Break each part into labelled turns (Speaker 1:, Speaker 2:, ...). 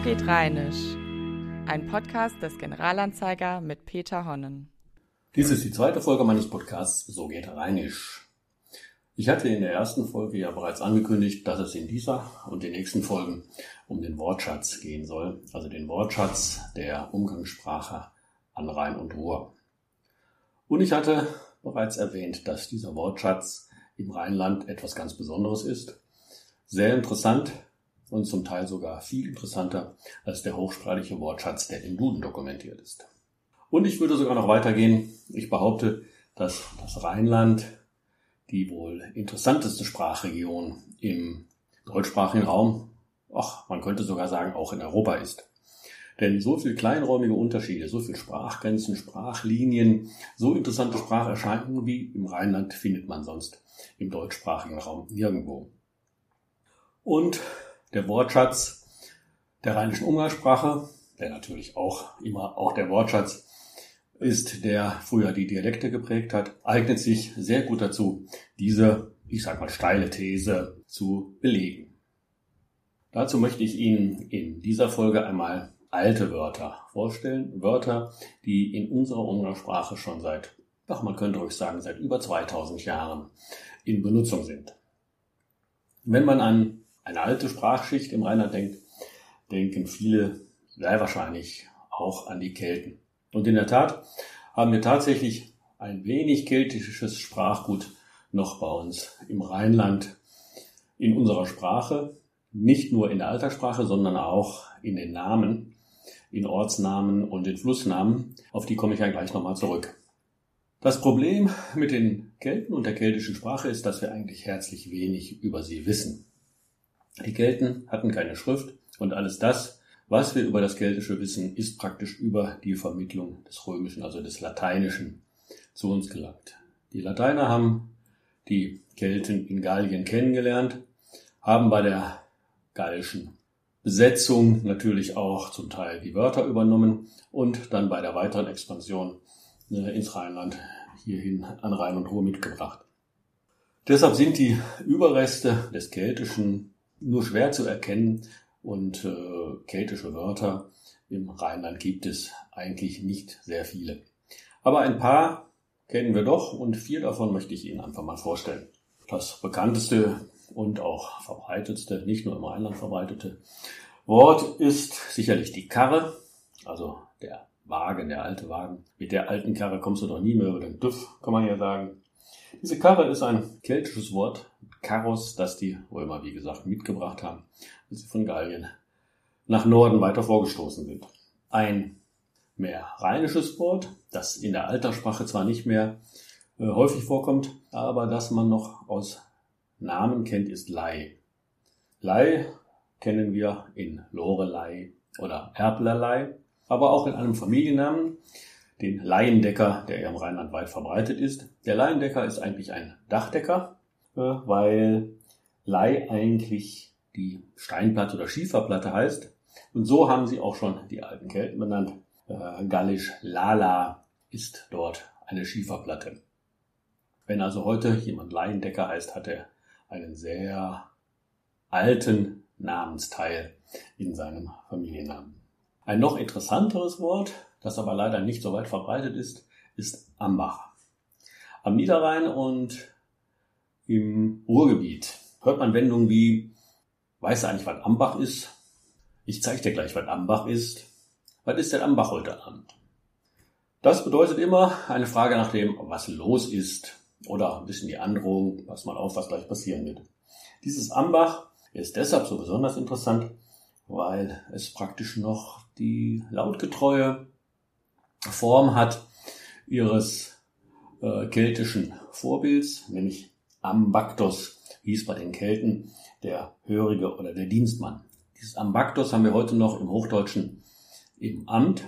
Speaker 1: So geht Rheinisch. Ein Podcast des Generalanzeiger mit Peter Honnen.
Speaker 2: Dies ist die zweite Folge meines Podcasts So geht Rheinisch. Ich hatte in der ersten Folge ja bereits angekündigt, dass es in dieser und den nächsten Folgen um den Wortschatz gehen soll, also den Wortschatz der Umgangssprache an Rhein und Ruhr. Und ich hatte bereits erwähnt, dass dieser Wortschatz im Rheinland etwas ganz Besonderes ist. Sehr interessant und zum Teil sogar viel interessanter als der hochsprachliche Wortschatz, der im Duden dokumentiert ist. Und ich würde sogar noch weitergehen. Ich behaupte, dass das Rheinland die wohl interessanteste Sprachregion im deutschsprachigen Raum, ach, man könnte sogar sagen, auch in Europa ist. Denn so viel kleinräumige Unterschiede, so viel Sprachgrenzen, Sprachlinien, so interessante Spracherscheinungen wie im Rheinland findet man sonst im deutschsprachigen Raum nirgendwo. Und der Wortschatz der rheinischen Umgangssprache, der natürlich auch immer auch der Wortschatz ist, der früher die Dialekte geprägt hat, eignet sich sehr gut dazu, diese, ich sag mal, steile These zu belegen. Dazu möchte ich Ihnen in dieser Folge einmal alte Wörter vorstellen. Wörter, die in unserer Umgangssprache schon seit, ach, man könnte ruhig sagen, seit über 2000 Jahren in Benutzung sind. Wenn man an eine alte Sprachschicht im Rheinland denkt, denken viele sehr wahrscheinlich auch an die Kelten. Und in der Tat haben wir tatsächlich ein wenig keltisches Sprachgut noch bei uns im Rheinland in unserer Sprache, nicht nur in der Alterssprache, sondern auch in den Namen, in Ortsnamen und in Flussnamen. Auf die komme ich ja gleich nochmal zurück. Das Problem mit den Kelten und der keltischen Sprache ist, dass wir eigentlich herzlich wenig über sie wissen. Die Kelten hatten keine Schrift und alles das, was wir über das Keltische wissen, ist praktisch über die Vermittlung des Römischen, also des Lateinischen, zu uns gelangt. Die Lateiner haben die Kelten in Gallien kennengelernt, haben bei der gallischen Besetzung natürlich auch zum Teil die Wörter übernommen und dann bei der weiteren Expansion äh, ins Rheinland hierhin an Rhein und Ruhr mitgebracht. Deshalb sind die Überreste des Keltischen nur schwer zu erkennen und äh, keltische Wörter im Rheinland gibt es eigentlich nicht sehr viele. Aber ein paar kennen wir doch und vier davon möchte ich Ihnen einfach mal vorstellen. Das bekannteste und auch verbreitetste, nicht nur im Rheinland verbreitete Wort ist sicherlich die Karre, also der Wagen, der alte Wagen. Mit der alten Karre kommst du doch nie mehr über den Düff, kann man ja sagen. Diese Karre ist ein keltisches Wort, Karos, das die Römer, wie gesagt, mitgebracht haben, als sie von Gallien nach Norden weiter vorgestoßen sind. Ein mehr rheinisches Wort, das in der Alterssprache zwar nicht mehr äh, häufig vorkommt, aber das man noch aus Namen kennt, ist Lei. Lei kennen wir in Lorelei oder Erblerlei, aber auch in einem Familiennamen, den Laiendecker, der ja im Rheinland weit verbreitet ist. Der Laiendecker ist eigentlich ein Dachdecker, äh, weil Lei eigentlich die Steinplatte oder Schieferplatte heißt. Und so haben sie auch schon die alten Kelten benannt. Äh, Gallisch Lala ist dort eine Schieferplatte. Wenn also heute jemand Laiendecker heißt, hat er einen sehr alten Namensteil in seinem Familiennamen. Ein noch interessanteres Wort, das aber leider nicht so weit verbreitet ist, ist Ambach. Am Niederrhein und im Ruhrgebiet hört man Wendungen wie, weißt du eigentlich, was Ambach ist? Ich zeige dir gleich, was Ambach ist. Was ist denn Ambach heute Abend? Das bedeutet immer eine Frage nach dem, was los ist. Oder ein bisschen die Androhung, pass mal auf, was gleich passieren wird. Dieses Ambach ist deshalb so besonders interessant, weil es praktisch noch die lautgetreue Form hat ihres äh, keltischen Vorbilds, nämlich Ambactos hieß bei den Kelten der Hörige oder der Dienstmann. Dieses Ambactos haben wir heute noch im Hochdeutschen im Amt,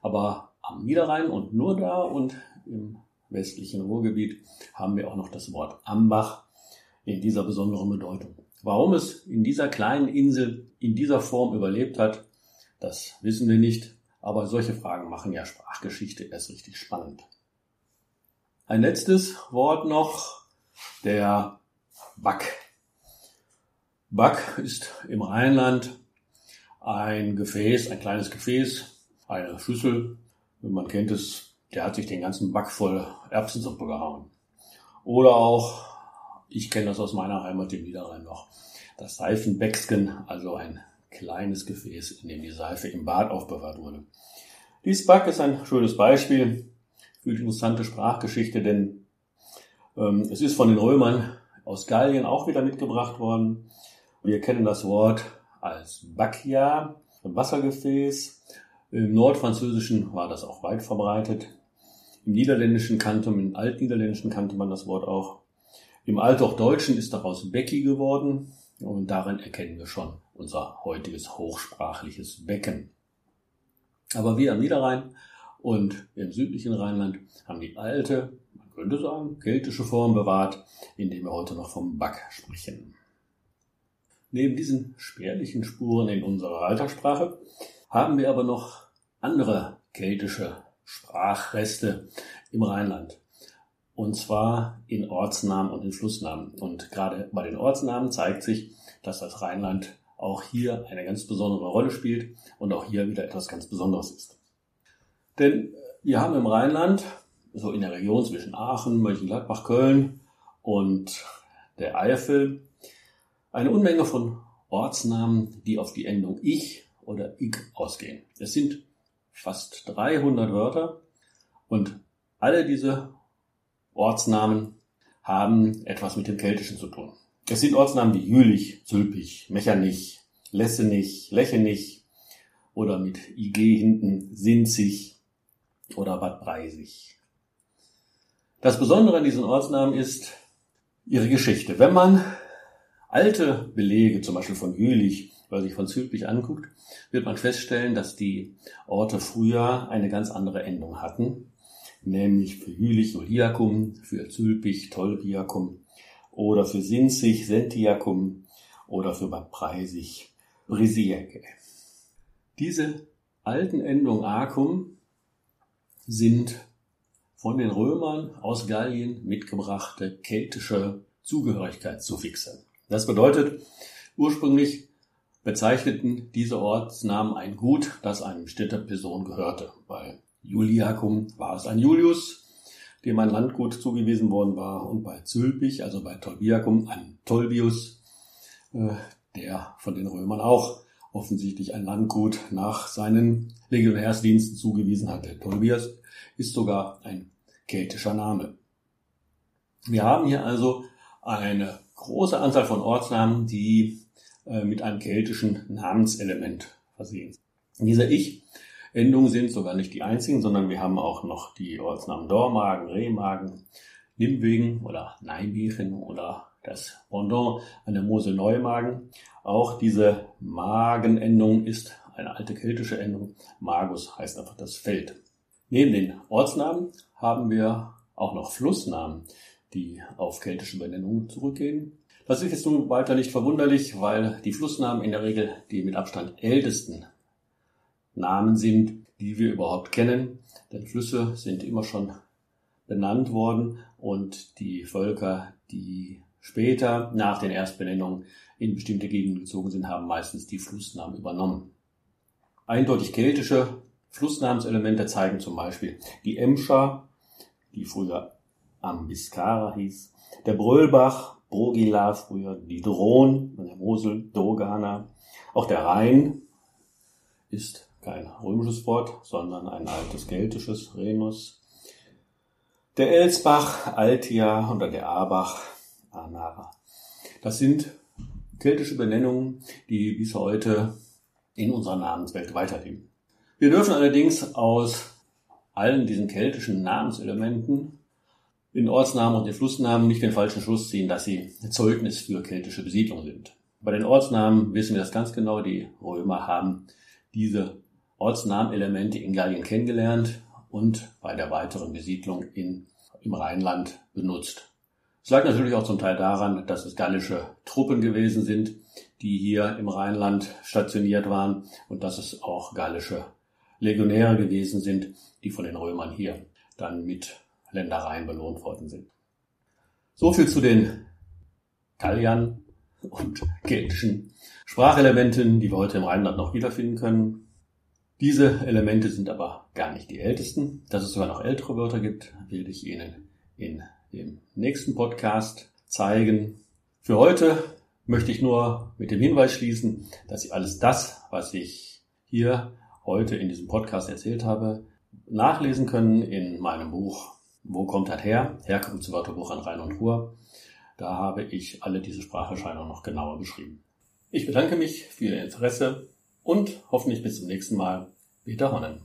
Speaker 2: aber am Niederrhein und nur da und im westlichen Ruhrgebiet haben wir auch noch das Wort Ambach in dieser besonderen Bedeutung. Warum es in dieser kleinen Insel in dieser Form überlebt hat, das wissen wir nicht. Aber solche Fragen machen ja Sprachgeschichte erst richtig spannend. Ein letztes Wort noch, der Back. Back ist im Rheinland ein Gefäß, ein kleines Gefäß, eine Schüssel. Man kennt es, der hat sich den ganzen Back voll Erbsensuppe gehauen. Oder auch, ich kenne das aus meiner Heimat im Niederrhein noch, das Seifenbäcksken, also ein kleines Gefäß, in dem die Seife im Bad aufbewahrt wurde. Dies Back ist ein schönes Beispiel für die interessante Sprachgeschichte, denn ähm, es ist von den Römern aus Gallien auch wieder mitgebracht worden. Wir kennen das Wort als Bacchia, Wassergefäß. Im Nordfranzösischen war das auch weit verbreitet. Im Niederländischen kannte im Altniederländischen kannte man das Wort auch. Im Althochdeutschen ist daraus Becki geworden und darin erkennen wir schon unser heutiges hochsprachliches Becken. Aber wir am Niederrhein und im südlichen Rheinland haben die alte, man könnte sagen, keltische Form bewahrt, indem wir heute noch vom Back sprechen. Neben diesen spärlichen Spuren in unserer Alltagssprache haben wir aber noch andere keltische Sprachreste im Rheinland. Und zwar in Ortsnamen und in Flussnamen. Und gerade bei den Ortsnamen zeigt sich, dass das Rheinland auch hier eine ganz besondere Rolle spielt und auch hier wieder etwas ganz Besonderes ist. Denn wir haben im Rheinland, so in der Region zwischen Aachen, Mönchengladbach, Köln und der Eifel, eine Unmenge von Ortsnamen, die auf die Endung ich oder ich ausgehen. Es sind fast 300 Wörter und alle diese Ortsnamen haben etwas mit dem Keltischen zu tun. Es sind Ortsnamen wie Jülich, Zülpich, Mechernich, Lessenich, Lechenich oder mit IG hinten Sinzig oder Bad Breisig. Das Besondere an diesen Ortsnamen ist ihre Geschichte. Wenn man alte Belege, zum Beispiel von Jülich, weil sich von Zülpich anguckt, wird man feststellen, dass die Orte früher eine ganz andere Endung hatten, nämlich für Jülich Juliacum, für Zülpich Tolbiacum oder für Sinzig Sentiacum oder für Bad Preisig Brisieke. Diese alten Endungen Acum sind von den Römern aus Gallien mitgebrachte keltische Zugehörigkeitssuffixe. Das bedeutet, ursprünglich bezeichneten diese Ortsnamen ein Gut, das einem Städteperson gehörte. Bei Juliacum war es ein Julius, dem ein Landgut zugewiesen worden war, und bei Zülpich, also bei Tolbiacum, ein Tolbius, äh, der von den Römern auch offensichtlich ein Landgut nach seinen Legionärsdiensten zugewiesen hatte. Tolbius ist sogar ein keltischer Name. Wir haben hier also eine große Anzahl von Ortsnamen, die äh, mit einem keltischen Namenselement versehen sind. Diese Ich-Endungen sind sogar nicht die einzigen, sondern wir haben auch noch die Ortsnamen Dormagen, Rehmagen, Nimwegen oder Nijmegen oder das Pendant an der Mosel Neumagen. Auch diese Magenendung ist eine alte keltische Endung. Magus heißt einfach das Feld. Neben den Ortsnamen haben wir auch noch Flussnamen die auf keltische Benennungen zurückgehen. Das ist jetzt nun weiter nicht verwunderlich, weil die Flussnamen in der Regel die mit Abstand ältesten Namen sind, die wir überhaupt kennen. Denn Flüsse sind immer schon benannt worden und die Völker, die später nach den Erstbenennungen in bestimmte Gegenden gezogen sind, haben meistens die Flussnamen übernommen. Eindeutig keltische Flussnamenselemente zeigen zum Beispiel die Emscher, die früher Ambiscara hieß, der Bröllbach, Brogila früher, die Dhron der Mosel, Dogana. Auch der Rhein ist kein römisches Wort, sondern ein altes keltisches, Renus. Der Elsbach, Altia oder der Abach, Anara. Das sind keltische Benennungen, die bis heute in unserer Namenswelt weiterleben. Wir dürfen allerdings aus allen diesen keltischen Namenselementen in Ortsnamen und in Flussnamen nicht den falschen Schluss ziehen, dass sie Zeugnis für keltische Besiedlung sind. Bei den Ortsnamen wissen wir das ganz genau. Die Römer haben diese Ortsnamenelemente in Gallien kennengelernt und bei der weiteren Besiedlung in, im Rheinland benutzt. Es lag natürlich auch zum Teil daran, dass es gallische Truppen gewesen sind, die hier im Rheinland stationiert waren und dass es auch gallische Legionäre gewesen sind, die von den Römern hier dann mit Ländereien belohnt worden sind. So viel zu den Galliern und keltischen Sprachelementen, die wir heute im Rheinland noch wiederfinden können. Diese Elemente sind aber gar nicht die ältesten. Dass es sogar noch ältere Wörter gibt, will ich Ihnen in dem nächsten Podcast zeigen. Für heute möchte ich nur mit dem Hinweis schließen, dass Sie alles das, was ich hier heute in diesem Podcast erzählt habe, nachlesen können in meinem Buch Wo kommt das her? Herkunft zu Wörterbuch an Rhein und Ruhr. Da habe ich alle diese Spracherscheinungen noch genauer beschrieben. Ich bedanke mich für Ihr Interesse und hoffentlich bis zum nächsten Mal. Peter Honnen.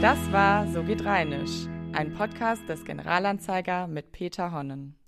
Speaker 1: Das war So geht Rheinisch, ein Podcast des Generalanzeiger mit Peter Honnen.